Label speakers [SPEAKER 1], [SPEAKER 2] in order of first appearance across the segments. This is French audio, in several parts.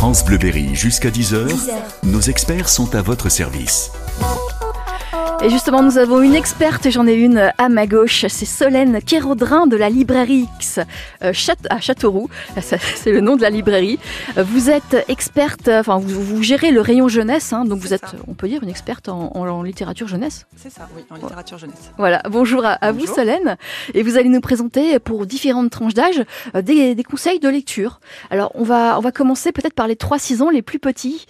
[SPEAKER 1] France Bleuberry jusqu'à 10h. Nos experts sont à votre service.
[SPEAKER 2] Et justement, nous avons une experte, j'en ai une à ma gauche, c'est Solène Kérodrin de la librairie X euh, à Châteauroux, c'est le nom de la librairie. Euh, vous êtes experte, enfin vous, gérez le rayon jeunesse, hein, donc vous êtes, on peut dire, une experte en, littérature jeunesse
[SPEAKER 3] C'est ça, oui, en littérature jeunesse.
[SPEAKER 2] Voilà, bonjour à, vous Solène, et vous allez nous présenter pour différentes tranches d'âge euh, des, conseils de lecture. Alors on va, on va commencer peut-être par les 3-6 ans les plus petits,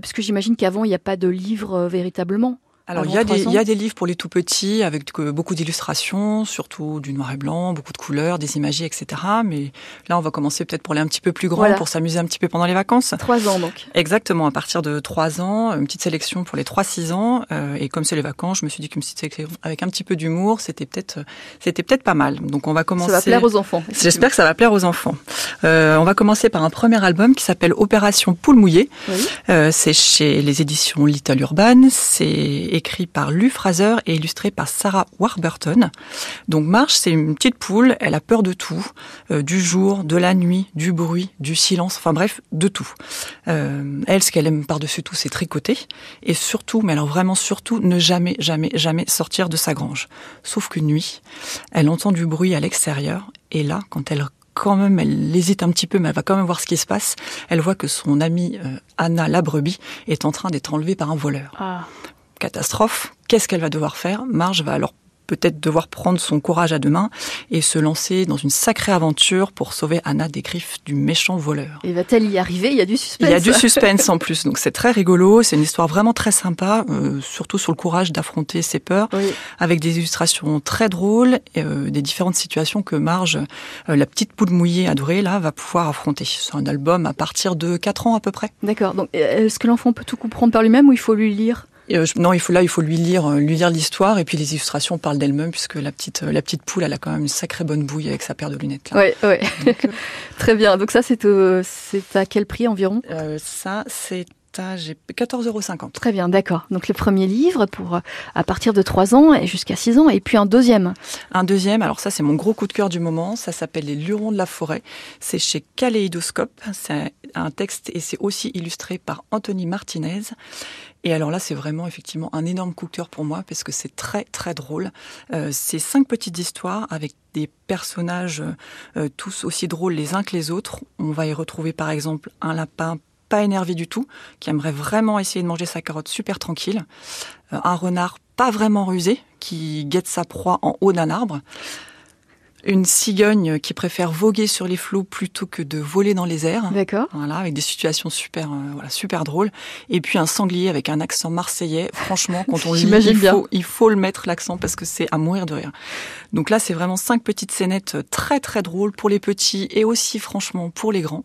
[SPEAKER 2] puisque j'imagine qu'avant il n'y a pas de livre véritablement.
[SPEAKER 3] Alors il y, a des, il y, a des, livres pour les tout petits avec beaucoup d'illustrations, surtout du noir et blanc, beaucoup de couleurs, des images, etc. Mais là, on va commencer peut-être pour les un petit peu plus grands, pour s'amuser un petit peu pendant les vacances.
[SPEAKER 2] Trois ans donc.
[SPEAKER 3] Exactement, à partir de trois ans, une petite sélection pour les trois six ans. Euh, et comme c'est les vacances, je me suis dit qu'une petite sélection avec un petit peu d'humour, c'était peut-être c'était peut-être pas mal. Donc on va commencer. Ça
[SPEAKER 2] va plaire aux enfants.
[SPEAKER 3] J'espère que ça va plaire aux enfants. Euh, on va commencer par un premier album qui s'appelle Opération Poule mouillée. Oui. Euh, c'est chez les éditions Little Urban. C'est écrit par Lou Fraser et illustré par Sarah Warburton. Donc Marche, c'est une petite poule, elle a peur de tout, euh, du jour, de la nuit, du bruit, du silence, enfin bref, de tout. Euh, elle, ce qu'elle aime par-dessus tout, c'est tricoter et surtout, mais alors vraiment surtout, ne jamais, jamais, jamais sortir de sa grange. Sauf qu'une nuit, elle entend du bruit à l'extérieur et là, quand elle quand même, elle hésite un petit peu, mais elle va quand même voir ce qui se passe. Elle voit que son amie euh, Anna la brebis est en train d'être enlevée par un voleur. Ah. Catastrophe. Qu'est-ce qu'elle va devoir faire? Marge va alors peut-être devoir prendre son courage à deux mains et se lancer dans une sacrée aventure pour sauver Anna des griffes du méchant voleur.
[SPEAKER 2] Et va-t-elle y arriver? Il y a du suspense.
[SPEAKER 3] Il y a du suspense en plus, donc c'est très rigolo. C'est une histoire vraiment très sympa, euh, surtout sur le courage d'affronter ses peurs, avec des illustrations très drôles, et, euh, des différentes situations que Marge, euh, la petite poule mouillée adorée, là, va pouvoir affronter. C'est un album à partir de 4 ans à peu près.
[SPEAKER 2] D'accord. Donc, est-ce que l'enfant peut tout comprendre par lui-même ou il faut lui lire?
[SPEAKER 3] Euh, non, il faut là, il faut lui lire, euh, lui lire l'histoire et puis les illustrations parlent d'elles-mêmes puisque la petite, euh, la petite poule, elle a quand même une sacrée bonne bouille avec sa paire de lunettes.
[SPEAKER 2] Oui, oui. Très bien. Donc ça, c'est c'est à quel prix environ?
[SPEAKER 3] Ça, c'est j'ai 14,50 euros.
[SPEAKER 2] Très bien, d'accord. Donc le premier livre pour à partir de 3 ans et jusqu'à 6 ans, et puis un deuxième.
[SPEAKER 3] Un deuxième, alors ça c'est mon gros coup de cœur du moment, ça s'appelle Les Lurons de la forêt. C'est chez Kaléidoscope, c'est un texte et c'est aussi illustré par Anthony Martinez. Et alors là, c'est vraiment effectivement un énorme coup de cœur pour moi parce que c'est très très drôle. Euh, c'est cinq petites histoires avec des personnages euh, tous aussi drôles les uns que les autres. On va y retrouver par exemple un lapin pas énervé du tout, qui aimerait vraiment essayer de manger sa carotte super tranquille. Euh, un renard pas vraiment rusé, qui guette sa proie en haut d'un arbre une cigogne qui préfère voguer sur les flots plutôt que de voler dans les airs.
[SPEAKER 2] D'accord.
[SPEAKER 3] Voilà, avec des situations super, euh, voilà, super drôles. Et puis un sanglier avec un accent marseillais. Franchement, quand on lit, il faut, il faut le mettre l'accent parce que c'est à mourir de rire. Donc là, c'est vraiment cinq petites scénettes très très drôles pour les petits et aussi franchement pour les grands,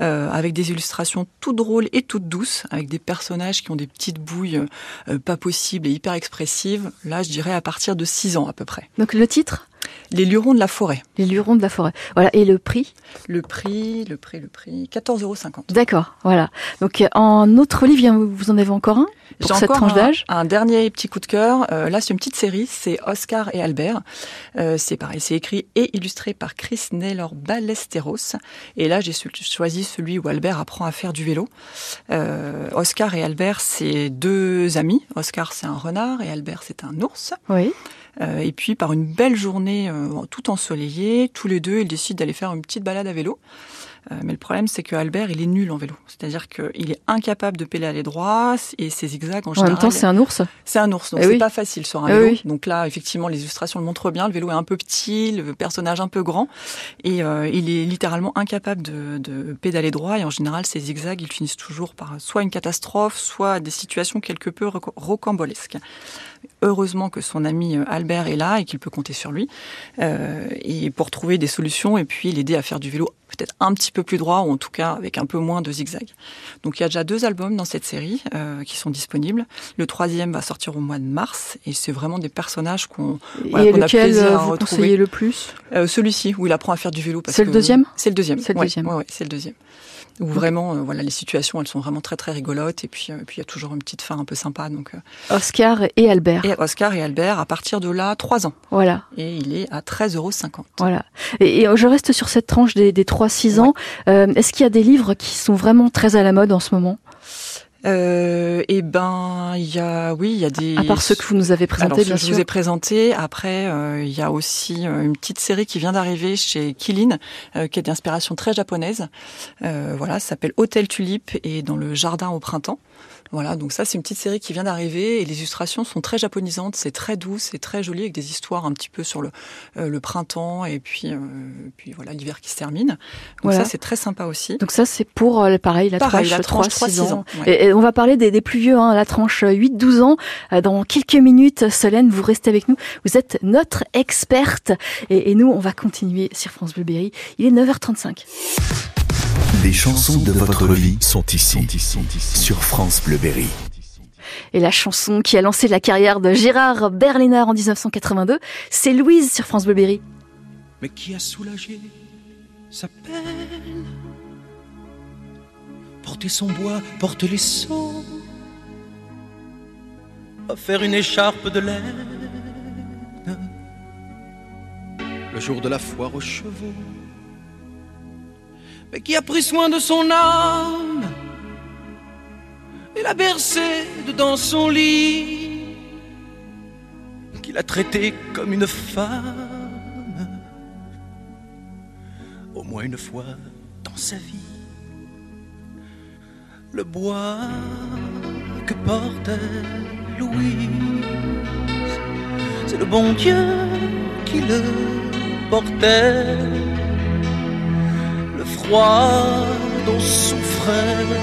[SPEAKER 3] euh, avec des illustrations toutes drôles et toutes douces, avec des personnages qui ont des petites bouilles euh, pas possibles et hyper expressives. Là, je dirais à partir de 6 ans à peu près.
[SPEAKER 2] Donc le titre?
[SPEAKER 3] Les lurons de la forêt.
[SPEAKER 2] Les lurons de la forêt. Voilà. Et le prix?
[SPEAKER 3] Le prix, le prix, le prix, 14,50 euros.
[SPEAKER 2] D'accord. Voilà. Donc, en autre livre, vous en avez encore un? Pour cette tranche d'âge?
[SPEAKER 3] un, dernier petit coup de cœur. Euh, là, c'est une petite série. C'est Oscar et Albert. Euh, c'est pareil. C'est écrit et illustré par Chris Naylor Ballesteros. Et là, j'ai choisi celui où Albert apprend à faire du vélo. Euh, Oscar et Albert, c'est deux amis. Oscar, c'est un renard et Albert, c'est un ours.
[SPEAKER 2] Oui.
[SPEAKER 3] Euh, et puis par une belle journée euh, tout ensoleillée, tous les deux, ils décident d'aller faire une petite balade à vélo. Euh, mais le problème, c'est que Albert, il est nul en vélo. C'est-à-dire qu'il est incapable de pédaler droit et ses zigzags en, général.
[SPEAKER 2] En même temps, c'est un ours.
[SPEAKER 3] C'est un ours, donc eh c'est pas facile sur un eh vélo. Donc là, effectivement, les illustrations le montrent bien. Le vélo est un peu petit, le personnage un peu grand, et il est littéralement incapable de, de, pédaler droit. Et en général, ces zigzags, ils finissent toujours par soit une catastrophe, soit des situations quelque peu rocambolesques. Heureusement que son ami euh, Albert est là et qu'il peut compter sur lui, euh, et pour trouver des solutions et puis l'aider à faire du vélo peut-être un petit peu plus droit ou en tout cas avec un peu moins de zigzag. Donc il y a déjà deux albums dans cette série euh, qui sont disponibles. Le troisième va sortir au mois de mars et c'est vraiment des personnages qu'on
[SPEAKER 2] voilà, qu a plaisir à vous retrouver. le plus?
[SPEAKER 3] Euh, Celui-ci où il apprend à faire du vélo.
[SPEAKER 2] C'est le deuxième?
[SPEAKER 3] C'est le deuxième.
[SPEAKER 2] C'est le deuxième.
[SPEAKER 3] Ouais, ouais, c'est le deuxième. Où vraiment, euh, voilà, les situations, elles sont vraiment très très rigolotes et puis, euh, puis il y a toujours une petite fin un peu sympa. Donc,
[SPEAKER 2] Oscar et Albert.
[SPEAKER 3] Et Oscar et Albert, à partir de là, 3 ans.
[SPEAKER 2] Voilà.
[SPEAKER 3] Et il est à 13,50 euros.
[SPEAKER 2] Voilà. Et, et, je reste sur cette tranche des, des 3-6 ans. Euh, Est-ce qu'il y a des livres qui sont vraiment très à la mode en ce moment?
[SPEAKER 3] Euh, eh ben, il y a, oui, il y a des.
[SPEAKER 2] À part ceux que vous nous avez présentés, bien
[SPEAKER 3] je
[SPEAKER 2] sûr.
[SPEAKER 3] vous ai présenté. Après, euh, il y a aussi euh, une petite série qui vient d'arriver chez Kilin, euh, qui est d'inspiration très japonaise. Voilà, ça s'appelle Hôtel Tulipe et dans le jardin au printemps. Voilà, donc ça c'est une petite série qui vient d'arriver et les illustrations sont très japonisantes, c'est très doux, c'est très joli avec des histoires un petit peu sur le, euh, le printemps et puis euh, puis voilà l'hiver qui se termine. Donc
[SPEAKER 2] Voilà.
[SPEAKER 3] ça c'est très sympa aussi.
[SPEAKER 2] Donc ça, c'est pour euh, pareil la
[SPEAKER 3] Pareil,
[SPEAKER 2] tranche,
[SPEAKER 3] la tranche
[SPEAKER 2] 3-6
[SPEAKER 3] 3-6
[SPEAKER 2] ans.
[SPEAKER 3] ans, ouais.
[SPEAKER 2] Et, et on va parler des, des plus vieux, hein, la tranche 8-12 ans. Euh, Dans quelques minutes, Solène, vous restez avec nous. Vous êtes notre experte. Et, et nous, on va continuer sur France Bleu Berry. Il est 9h35.
[SPEAKER 1] Les chansons de votre vie sont ici, sur France Bleu Berry.
[SPEAKER 2] Et la chanson qui a lancé la carrière de Gérard Berliner en 1982, c'est Louise sur France Bleu Berry.
[SPEAKER 4] mais qui a soulagé sa peine? Porter son bois, porter les seaux, offert une écharpe de laine. Le jour de la foire aux chevaux, qui a pris soin de son âme et l'a bercé dans son lit, qui l'a traité comme une femme au moins une fois dans sa vie. Le bois que portait Louise, c'est le bon Dieu qui le portait.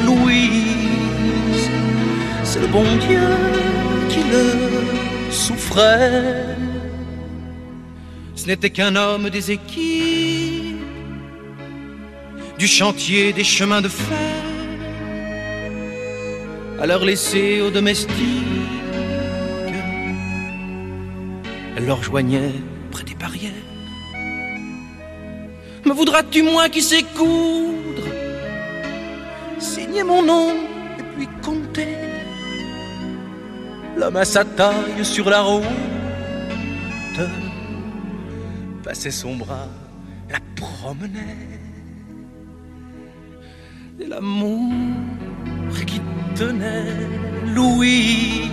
[SPEAKER 4] Louise, c'est le bon Dieu qui le souffrait. Ce n'était qu'un homme des équipes du chantier des chemins de fer, à leur laisser aux domestiques, elle leur joignait près des barrières. Voudras-tu moins qui sait coudre? Signer mon nom et puis compter. L'homme à sa taille sur la route Passait son bras, la promenait Et l'amour qui tenait Louise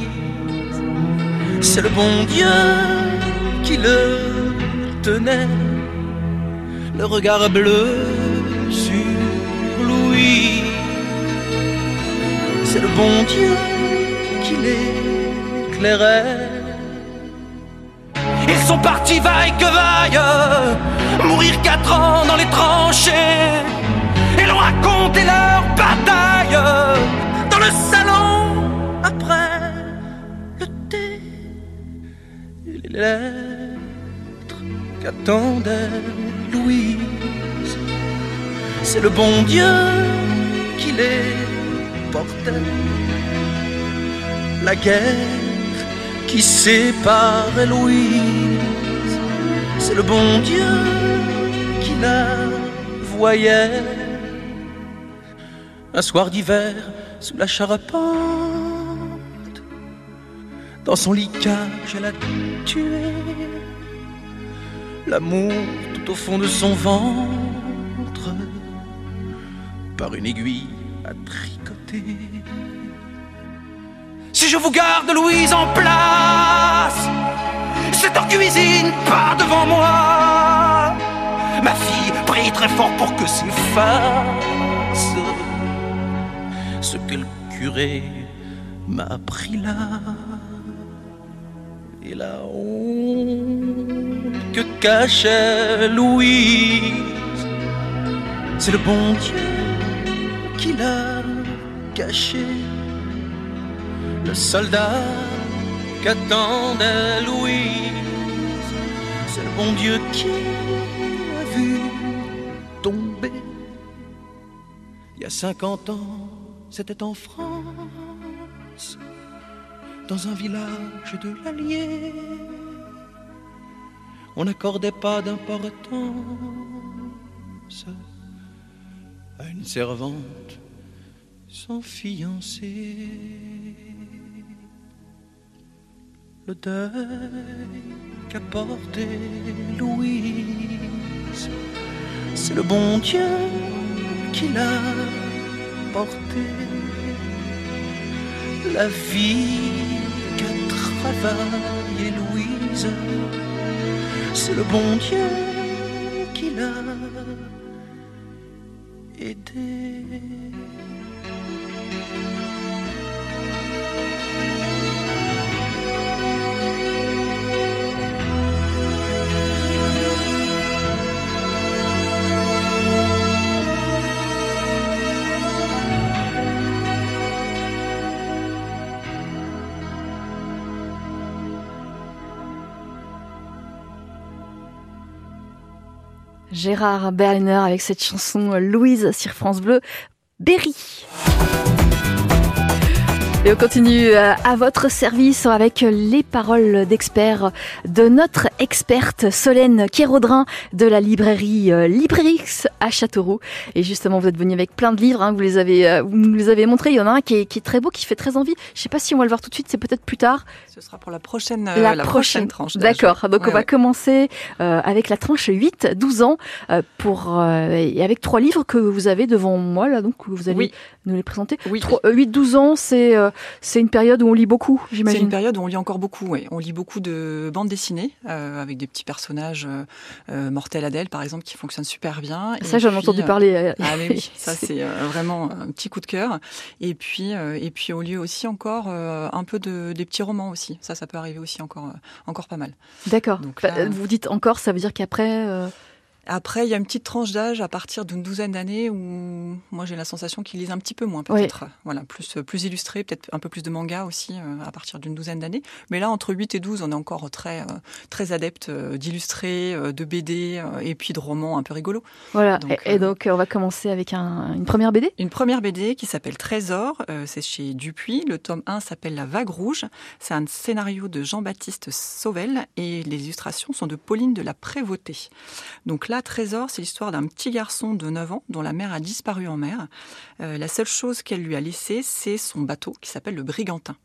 [SPEAKER 4] C'est le bon Dieu qui le tenait le regard bleu sur Louis. C'est le bon Dieu qui l'éclairait. Ils sont partis vaille que vaille, mourir quatre ans dans les tranchées. Et l'on raconté leur bataille dans le salon après le thé. Et les lettres qu'attendait Louise. C'est le bon Dieu qui les portait. La guerre qui sépare Louise. C'est le bon Dieu qui la voyait. Un soir d'hiver sous la charpente, dans son lit cage, elle a tué l'amour au fond de son ventre par une aiguille à tricoter. Si je vous garde Louise en place, c'est en cuisine, pas devant moi. Ma fille prie très fort pour que s'efface ce que le curé m'a appris là et la honte cachait Louise. C'est le bon Dieu qui l'a caché. Le soldat qu'attendait Louise. C'est le bon Dieu qui l'a vu tomber. Il y a 50 ans, c'était en France dans un village de l'Allier. On n'accordait pas d'importance à une servante sans fiancé. le deuil qu'a porté Louise. C'est le bon Dieu qui l'a porté. La vie qu'a travaillé Louise, c'est le bon Dieu qui l'a aidé.
[SPEAKER 2] Gérard Berliner avec cette chanson Louise sur France Bleu. Berry. Et on continue euh, à votre service avec les paroles d'experts de notre experte Solène Kérodrin de la librairie euh, Librerix à Châteauroux. Et justement, vous êtes venu avec plein de livres, hein, vous, les avez, euh, vous nous les avez montrés. Il y en a un qui est, qui est, très beau, qui fait très envie. Je sais pas si on va le voir tout de suite, c'est peut-être plus tard.
[SPEAKER 3] Ce sera pour la prochaine, la, la prochaine. tranche.
[SPEAKER 2] D'accord, donc ouais, on va ouais. commencer euh, avec la tranche 8-12 ans pour, et avec trois livres que vous avez devant moi, là, donc vous allez
[SPEAKER 3] oui.
[SPEAKER 2] nous les présenter.
[SPEAKER 3] Oui.
[SPEAKER 2] 8-12 ans, c'est c'est une période où on lit beaucoup, j'imagine.
[SPEAKER 3] C'est une période où on lit encore beaucoup, oui. On lit beaucoup de bandes dessinées euh, avec des petits personnages, euh, Mortel Adèle par exemple, qui fonctionnent super bien.
[SPEAKER 2] Ça, j'en ai entendu parler.
[SPEAKER 3] Euh, ah mais oui, ça c'est vraiment un petit coup de cœur. Et puis, et puis on lit aussi encore un peu de, des petits romans aussi. Ça, ça peut arriver aussi encore, encore pas mal.
[SPEAKER 2] D'accord. Vous dites encore, ça veut dire qu'après.
[SPEAKER 3] Après, il y a une petite tranche d'âge à partir d'une douzaine d'années où moi j'ai la sensation qu'ils lisent un petit peu moins, peut-être. Oui. Voilà, plus, plus illustré, peut-être un peu plus de manga aussi euh, à partir d'une douzaine d'années. Mais là, entre 8 et 12, on est encore très, euh, très adepte euh, d'illustrer, de BD et puis de romans un peu rigolos.
[SPEAKER 2] Voilà, donc, et, et, donc on va commencer avec un, une première BD
[SPEAKER 3] Une première BD qui s'appelle Trésor, c'est chez Dupuis. Le tome 1 s'appelle La Vague Rouge. C'est un scénario de Jean-Baptiste Sauvel et les illustrations sont de Pauline de la Prévôté. Donc là, Trésor, c'est l'histoire d'un petit garçon de 9 ans dont la mère a disparu en mer. Euh, la seule chose qu'elle lui a laissée, c'est son bateau qui s'appelle le Brigantin.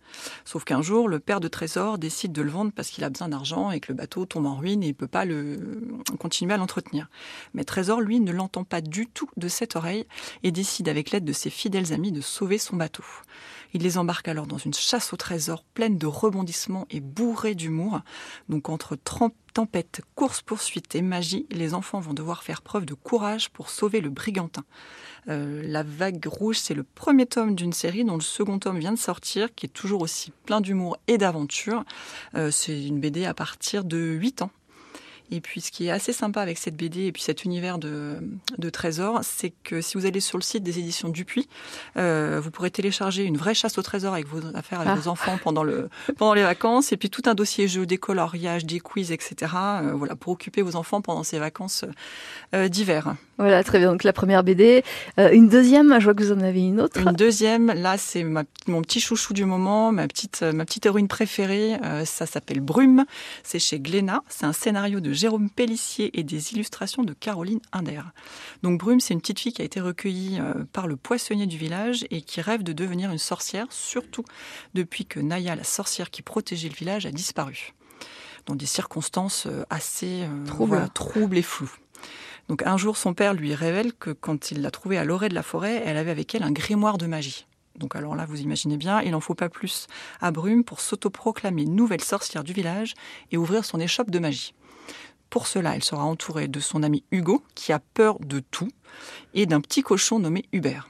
[SPEAKER 3] Sauf qu'un jour, le père de Trésor décide de le vendre parce qu'il a besoin d'argent et que le bateau tombe en ruine et il peut pas le continuer à l'entretenir. Mais Trésor, lui, ne l'entend pas du tout de cette oreille et décide avec l'aide de ses fidèles amis de sauver son bateau. Il les embarque alors dans une chasse au trésor pleine de rebondissements et bourrée d'humour. Donc entre tempête, course-poursuite et magie, les enfants vont devoir faire preuve de courage pour sauver le brigantin. Euh, la vague rouge, c'est le premier tome d'une série dont le second tome vient de sortir, qui est toujours aussi plein d'humour et d'aventure. Euh, c'est une BD à partir de 8 ans. Et puis, ce qui est assez sympa avec cette BD et puis cet univers de, de trésors, c'est que si vous allez sur le site des éditions Dupuis, euh, vous pourrez télécharger une vraie chasse au trésor avec vos affaires, avec ah. vos enfants pendant, le, pendant les vacances, et puis tout un dossier jeu, des coloriages, des quiz, etc. Euh, voilà, pour occuper vos enfants pendant ces vacances euh, d'hiver.
[SPEAKER 2] Voilà, très bien. Donc la première BD. Une deuxième, je vois que vous en avez une autre.
[SPEAKER 3] Une deuxième, là, c'est mon petit chouchou du moment, ma petite, ma petite héroïne préférée. Ça s'appelle Brume. C'est chez Glénat. C'est un scénario de Jérôme Pellissier et des illustrations de Caroline Inder. Donc Brume, c'est une petite fille qui a été recueillie euh, par le poissonnier du village et qui rêve de devenir une sorcière, surtout depuis que Naya, la sorcière qui protégeait le village, a disparu. Dans des circonstances assez
[SPEAKER 2] troubles,
[SPEAKER 3] voilà, troubles et floues. Donc un jour, son père lui révèle que quand il l'a trouvée à l'orée de la forêt, elle avait avec elle un grimoire de magie. Donc alors là, vous imaginez bien, il n'en faut pas plus à Brume pour s'autoproclamer nouvelle sorcière du village et ouvrir son échoppe de magie. Pour cela, elle sera entourée de son ami Hugo, qui a peur de tout, et d'un petit cochon nommé Hubert.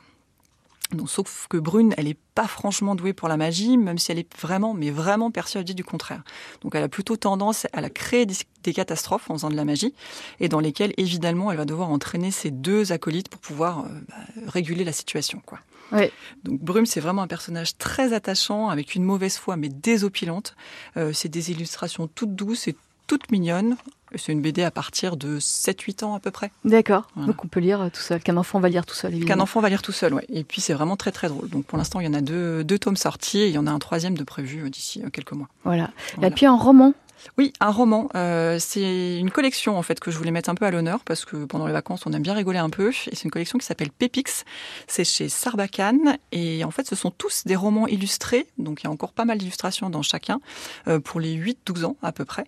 [SPEAKER 3] Donc, sauf que Brune, elle n'est pas franchement douée pour la magie, même si elle est vraiment, mais vraiment persuadée du contraire. Donc elle a plutôt tendance à la créer des, des catastrophes en faisant de la magie, et dans lesquelles, évidemment, elle va devoir entraîner ses deux acolytes pour pouvoir euh, bah, réguler la situation. Quoi.
[SPEAKER 2] Oui.
[SPEAKER 3] Donc Brume, c'est vraiment un personnage très attachant, avec une mauvaise foi, mais désopilante. Euh, c'est des illustrations toutes douces et toutes mignonnes. C'est une BD à partir de 7-8 ans à peu près.
[SPEAKER 2] D'accord. Voilà. Donc on peut lire tout seul. Qu'un enfant va lire tout seul, évidemment.
[SPEAKER 3] Qu'un enfant va lire tout seul, oui. Et puis c'est vraiment très très drôle. Donc pour l'instant, il y en a deux, deux tomes sortis et il y en a un troisième de prévu d'ici quelques mois.
[SPEAKER 2] Voilà. voilà. Et puis un roman
[SPEAKER 3] Oui, un roman. Euh, c'est une collection en fait que je voulais mettre un peu à l'honneur parce que pendant les vacances on aime bien rigoler un peu. Et c'est une collection qui s'appelle Pépix. C'est chez Sarbacane et en fait ce sont tous des romans illustrés. Donc il y a encore pas mal d'illustrations dans chacun euh, pour les 8-12 ans à peu près.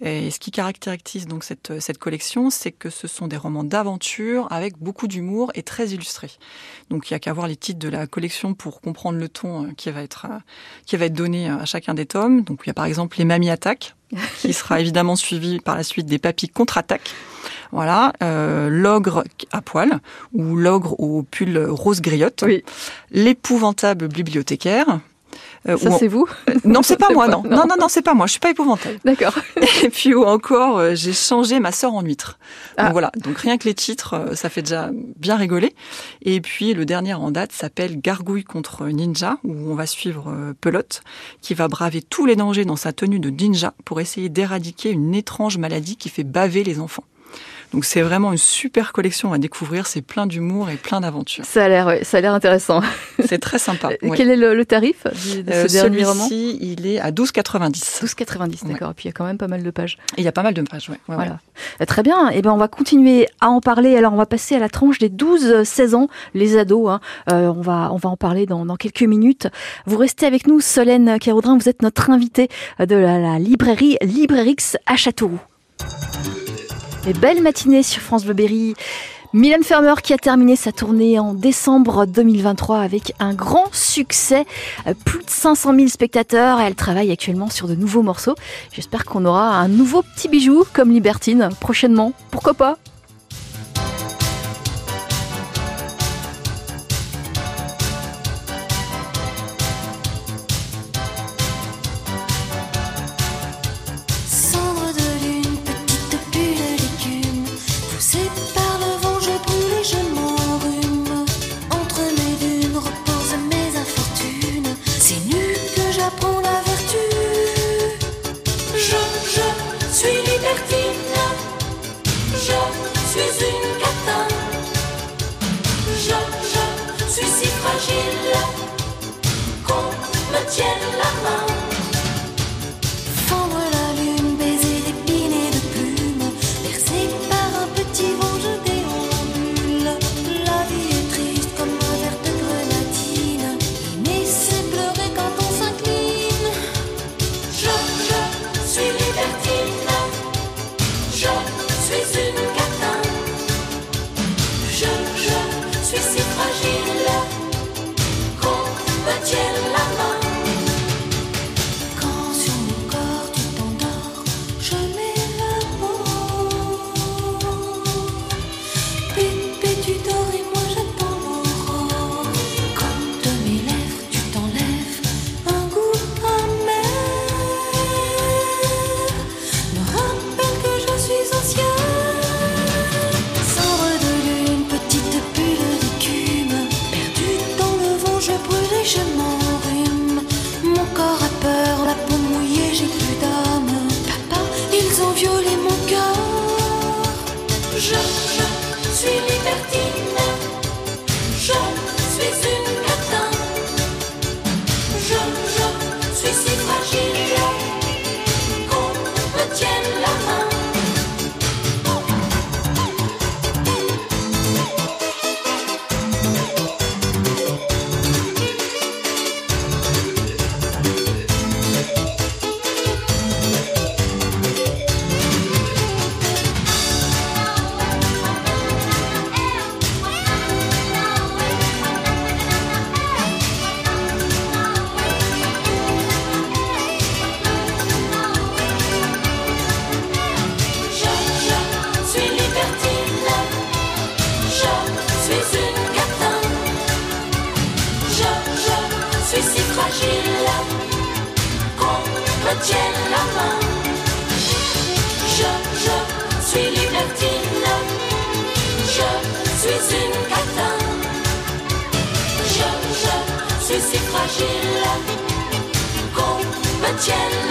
[SPEAKER 3] Et ce qui caractérise donc cette, cette collection, c'est que ce sont des romans d'aventure avec beaucoup d'humour et très illustrés. Donc il y a qu'à voir les titres de la collection pour comprendre le ton euh, qui va être qui va être donné à chacun des tomes. Donc il y a par exemple les mamies attaques qui sera évidemment suivi par la suite des papis contre-attaque. Voilà, euh, l'ogre à poil ou l'ogre au pull rose griotte,
[SPEAKER 2] Oui.
[SPEAKER 3] l'épouvantable bibliothécaire. Euh,
[SPEAKER 2] Ça, c'est vous
[SPEAKER 3] Non, c'est pas moi,
[SPEAKER 2] pas-
[SPEAKER 3] non.
[SPEAKER 2] non.
[SPEAKER 3] Non, non, non, c'est pas moi. Je suis pas épouvantable.
[SPEAKER 2] D'accord.
[SPEAKER 3] Et puis ou encore, euh, j'ai changé ma sœur en huître. Donc
[SPEAKER 2] Ah.
[SPEAKER 3] voilà. Donc rien que les titres, euh, ça fait déjà bien rigoler. Et puis le dernier en date s'appelle Gargouille contre ninja, où on va suivre euh, Pelote, qui va braver tous les dangers dans sa tenue de ninja pour essayer d'éradiquer une étrange maladie qui fait baver les enfants. Donc c'est vraiment une super collection à découvrir. C'est plein d'humour et plein d'aventures.
[SPEAKER 2] Ça a l'air, ouais, ça a l'air intéressant.
[SPEAKER 3] C'est très sympa. ouais.
[SPEAKER 2] Quel est le, le tarif du- de
[SPEAKER 3] Euh,
[SPEAKER 2] ce dernier roman?
[SPEAKER 3] Celui-ci, il est à 12,90.
[SPEAKER 2] 12,90,
[SPEAKER 3] Ouais.
[SPEAKER 2] d'accord. Et puis il y a quand même pas mal de pages.
[SPEAKER 3] Et il y a pas mal de pages, ouais. ouais.
[SPEAKER 2] Voilà. Euh, Très bien. Et ben, on va continuer à en parler. Alors, on va passer à la tranche des 12-16 ans, les ados. hein. Euh, on, va, on va en parler dans, dans quelques minutes. Vous restez avec nous, Solène Kéraudrin. Vous êtes notre invitée de la, la librairie Librairix à Châteauroux. Et belle matinée sur France Bleu Berry. Mylène Farmer qui a terminé sa tournée en décembre 2023 avec un grand succès, Euh, plus de 500 000 spectateurs elle travaille actuellement sur de nouveaux morceaux. J'espère qu'on aura un nouveau petit bijou comme Libertine prochainement. Pourquoi pas?
[SPEAKER 5] Suis libertine, je si fragile qu'on me tienne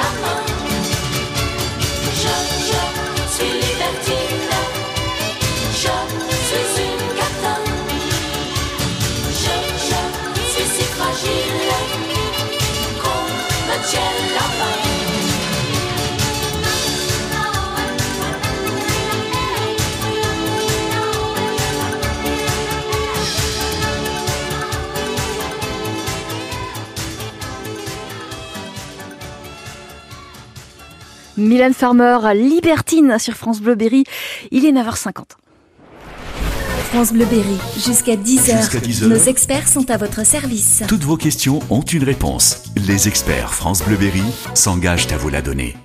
[SPEAKER 2] Mylène Farmer, Libertine sur France Bleu Berry. Il est 9h50.
[SPEAKER 6] France Bleu Berry, jusqu'à 10h.
[SPEAKER 1] Jusqu'à 10 heures.
[SPEAKER 6] Nos experts sont à votre service.
[SPEAKER 1] Toutes vos questions ont une réponse. Les experts France Bleu Berry s'engagent à vous la donner.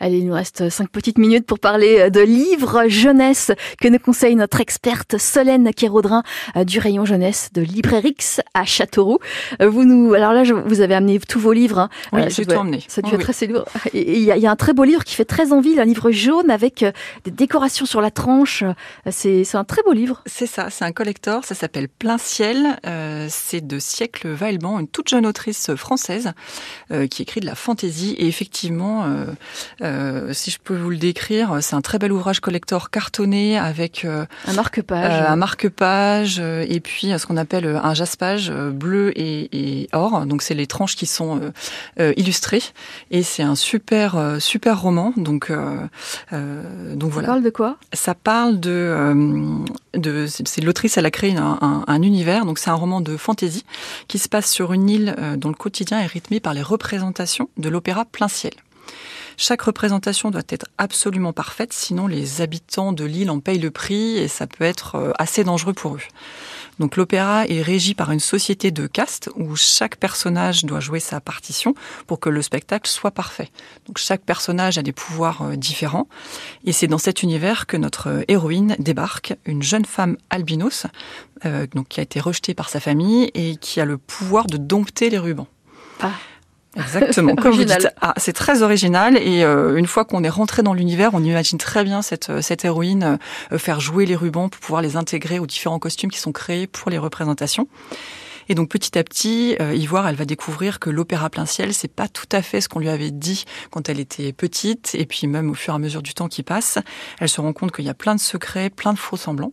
[SPEAKER 2] Allez, il nous reste cinq petites minutes pour parler de livres jeunesse que nous conseille notre experte Solène Kéraudrin euh, du rayon jeunesse de Librairix à Châteauroux. Euh, Vous nous, alors là, vous avez amené tous vos livres. hein.
[SPEAKER 3] Oui,
[SPEAKER 2] Euh,
[SPEAKER 3] j'ai tout emmené.
[SPEAKER 2] Ça
[SPEAKER 3] Oui,
[SPEAKER 2] être
[SPEAKER 3] oui.
[SPEAKER 2] assez lourd. Il y, a- il y a un très beau livre qui fait très envie, un livre jaune avec euh, des décorations sur la tranche. Euh, C'est un très beau livre.
[SPEAKER 3] C'est ça, c'est un collector, ça s'appelle Plein Ciel, euh, c'est de Siècle Vailban, une toute jeune autrice française euh, qui écrit de la fantaisie et effectivement, euh, euh, si je peux vous le décrire, c'est un très bel ouvrage collector cartonné avec euh,
[SPEAKER 2] Un marque-page.
[SPEAKER 3] euh, un marque-page et puis ce qu'on appelle un jaspage bleu et, et or. Donc c'est les tranches qui sont illustrées et c'est un super super roman. Donc donc
[SPEAKER 2] Ça
[SPEAKER 3] voilà.
[SPEAKER 2] parle de quoi?
[SPEAKER 3] Ça parle de, de c'est l'autrice, elle a créé un, un- un univers, donc c'est un roman de fantaisie qui se passe sur une île dont le quotidien est rythmé par les représentations de l'opéra plein ciel. Chaque représentation doit être absolument parfaite, sinon les habitants de l'île en payent le prix et ça peut être euh, assez dangereux pour eux. Donc l'opéra est régi par une société de caste où chaque personnage doit jouer sa partition pour que le spectacle soit parfait. Donc chaque personnage a des pouvoirs euh, différents et c'est dans cet univers que notre euh, héroïne débarque, une jeune femme albinos, euh, donc qui a été rejetée par sa famille et qui a le pouvoir de dompter les rubans.
[SPEAKER 2] Ah.
[SPEAKER 3] Exactement, comme vous
[SPEAKER 2] Original.
[SPEAKER 3] dites. Ah, c'est très original et euh, une fois qu'on est rentré dans l'univers, on imagine très bien cette, euh, cette héroïne euh, faire jouer les rubans pour pouvoir les intégrer aux différents costumes qui sont créés pour les représentations. Et donc petit à petit, euh, Ivoire, elle va découvrir que l'opéra plein ciel, c'est pas tout à fait ce qu'on lui avait dit quand elle était petite. Et puis même au fur et à mesure du temps qui passe, elle se rend compte qu'il y a plein de secrets, plein de faux semblants.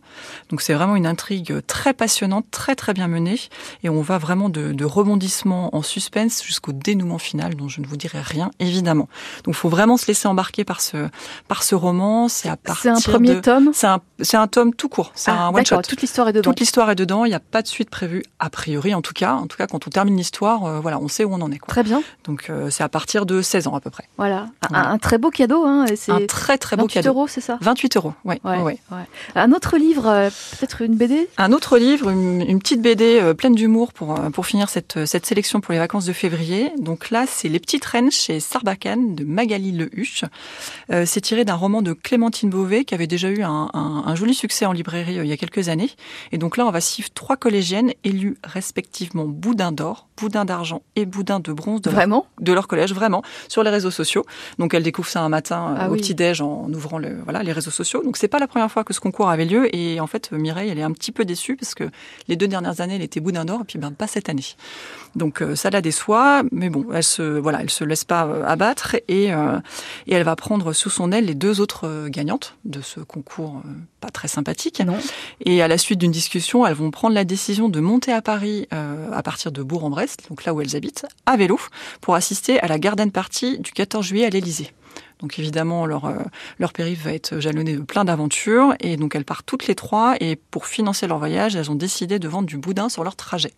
[SPEAKER 3] Donc c'est vraiment une intrigue très passionnante, très très bien menée. Et on va vraiment de, de rebondissement en suspense jusqu'au dénouement final, dont je ne vous dirai rien évidemment. Donc il faut vraiment se laisser embarquer par ce par ce roman. C'est à
[SPEAKER 2] C'est
[SPEAKER 3] partir
[SPEAKER 2] un premier
[SPEAKER 3] de-
[SPEAKER 2] tome.
[SPEAKER 3] C'est un un tome tout court. C'est
[SPEAKER 2] Ah,
[SPEAKER 3] un one shot.
[SPEAKER 2] Toute l'histoire est dedans.
[SPEAKER 3] Toute l'histoire est dedans, il n'y a pas de suite prévue a priori en tout cas. En tout cas, quand on termine l'histoire, euh, voilà, on sait où on en est. Quoi.
[SPEAKER 2] Très bien.
[SPEAKER 3] Donc euh, c'est à partir de 16 ans à peu près.
[SPEAKER 2] Voilà. Un,
[SPEAKER 3] Voilà.
[SPEAKER 2] un très beau cadeau. Hein,
[SPEAKER 3] Un très très beau
[SPEAKER 2] 28
[SPEAKER 3] cadeau.
[SPEAKER 2] euros, c'est ça
[SPEAKER 3] 28 euros, ouais,
[SPEAKER 2] Ouais,
[SPEAKER 3] ouais, ouais.
[SPEAKER 2] ouais. Un autre livre, euh, peut-être une BD
[SPEAKER 3] Un autre livre, une, une petite BD pleine d'humour pour, pour finir cette, cette sélection pour les vacances de février. Donc là, c'est Les Petites Reines chez Sarbacane de Magali Lehuche. C'est tiré d'un roman de Clémentine Beauvais qui avait déjà eu un, un- un joli succès en librairie il y a quelques années. Et donc là, on va suivre trois collégiennes élues respectivement boudin d'or, boudin d'argent et boudin de bronze de leur,
[SPEAKER 2] Vraiment?
[SPEAKER 3] de leur collège, vraiment, sur les réseaux sociaux. Donc elles découvrent ça un matin euh,
[SPEAKER 2] Ah
[SPEAKER 3] au
[SPEAKER 2] oui.
[SPEAKER 3] petit-déj en ouvrant le, voilà, les réseaux sociaux. Donc c'est pas la première fois que ce concours avait lieu. Et en fait, Mireille, elle est un petit peu déçue parce que les deux dernières années, elle était boudin d'or et puis ben, pas cette année. Donc euh, ça la déçoit, mais bon, elle se, voilà, elle se laisse pas euh, abattre et, euh, et elle va prendre sous son aile les deux autres euh, gagnantes de ce concours pas très sympathique.
[SPEAKER 2] Non.
[SPEAKER 3] Et à la suite d'une discussion, elles vont prendre la décision de monter à Paris euh, à partir de Bourg-en-Bresse, donc là où elles habitent, à vélo, pour assister à la Garden Party du 14 juillet à l'Élysée. Donc évidemment, leur, euh, leur périph' va être jalonné de plein d'aventures. Et donc elles partent toutes les trois. Et pour financer leur voyage, elles ont décidé de vendre du boudin sur leur trajet.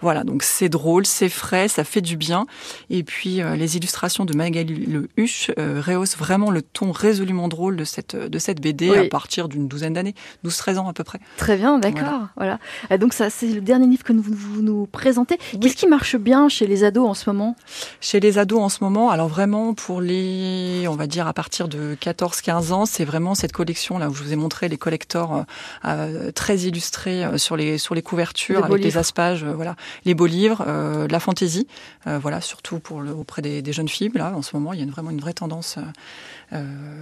[SPEAKER 3] Voilà, donc c'est drôle, c'est frais, ça fait du bien. Et puis euh, les illustrations de Magali Le Huche euh, rehaussent vraiment le ton résolument drôle de cette, de cette BD
[SPEAKER 2] Oui.
[SPEAKER 3] à partir d'une douzaine d'années, 12-13 ans à peu près.
[SPEAKER 2] Très bien, d'accord. Voilà. Euh, Donc ça, c'est le dernier livre que nous, vous nous présentez. Qu'est-ce qui marche bien chez les ados en ce moment?
[SPEAKER 3] Chez les ados en ce moment, alors vraiment pour les, on va dire à partir de 14-15 ans, c'est vraiment cette collection là où je vous ai montré les collectors euh, euh, très illustrés euh, sur les sur les couvertures
[SPEAKER 2] beaux
[SPEAKER 3] avec les aspages, voilà, les beaux livres, la fantaisie, voilà surtout pour le, auprès des, des jeunes filles là en ce moment, il y a une, vraiment une vraie tendance,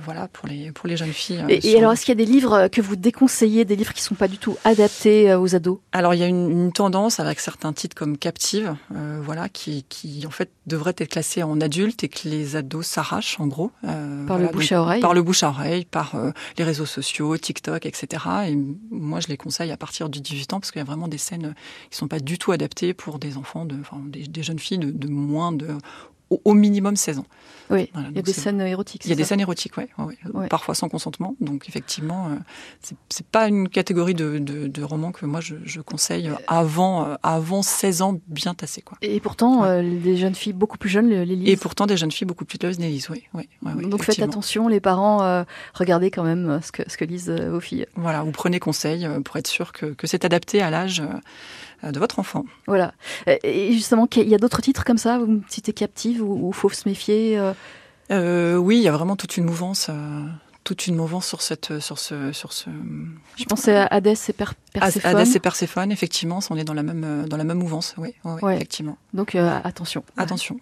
[SPEAKER 3] voilà pour les pour les jeunes filles.
[SPEAKER 2] Et, alors, est-ce qu'il y a des livres que vous déconseillez, des livres qui sont pas du tout adaptés aux ados?
[SPEAKER 3] Alors il y a une, une tendance avec certains titres comme Captive, voilà, qui, qui en fait devraient être classés en adulte et que les ados s'arrachent en gros. euh,
[SPEAKER 2] Par le
[SPEAKER 3] voilà,
[SPEAKER 2] bouche
[SPEAKER 3] donc,
[SPEAKER 2] à oreille
[SPEAKER 3] Par le bouche à oreille, par euh, les réseaux sociaux, TikTok, etc. Et moi je les conseille à partir du 18 ans parce qu'il y a vraiment des scènes qui sont pas du tout adaptées pour des enfants, de, enfin des, des jeunes filles de, de moins de au, au minimum 16 ans.
[SPEAKER 2] Oui,
[SPEAKER 3] Voilà,
[SPEAKER 2] il y a des scènes érotiques.
[SPEAKER 3] Il y a des scènes érotiques, ouais, ouais, ouais.
[SPEAKER 2] Ouais.
[SPEAKER 3] parfois sans consentement. Donc effectivement, euh, c'est- pas une catégorie de, de, de romans que moi je, je conseille avant, euh, avant 16 ans bien tassé. Quoi.
[SPEAKER 2] Et pourtant,
[SPEAKER 3] Ouais.
[SPEAKER 2] euh, les jeunes filles beaucoup plus jeunes les lisent.
[SPEAKER 3] Et pourtant des jeunes filles beaucoup plus les lisent, oui. oui,
[SPEAKER 2] Donc faites attention, les parents, euh, regardez quand même euh, ce que, ce que lisent euh, vos filles.
[SPEAKER 3] Voilà, vous prenez conseil euh, pour être sûr que, que c'est adapté à l'âge euh, de votre enfant.
[SPEAKER 2] Voilà. Euh, Et justement, qu'il y a d'autres titres comme ça, vous me citez Captive ou, ou Faut se méfier euh,
[SPEAKER 3] Euh, oui, il y a vraiment toute une mouvance, euh, toute une mouvance sur cette, sur ce, sur ce.
[SPEAKER 2] Je pensais à Hadès et Per- Perséphone.
[SPEAKER 3] Hadès et Perséphone, effectivement, on est dans la même, dans la même mouvance. Oui, oui,
[SPEAKER 2] Ouais.
[SPEAKER 3] effectivement.
[SPEAKER 2] Donc euh, attention.
[SPEAKER 3] Attention.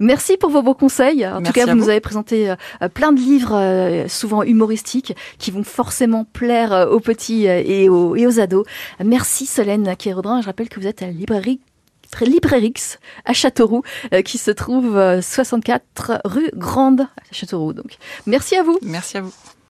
[SPEAKER 2] Merci pour vos beaux conseils. En tout cas, vous nous avez présenté plein de livres, souvent humoristiques, qui vont forcément plaire aux petits et aux, et aux ados. Merci Solène Kérodrin. Je rappelle que vous êtes à la librairie Librairix à Châteauroux, euh, qui se trouve euh, 64 rue Grande à Châteauroux. Donc, merci à vous.
[SPEAKER 3] Merci à vous.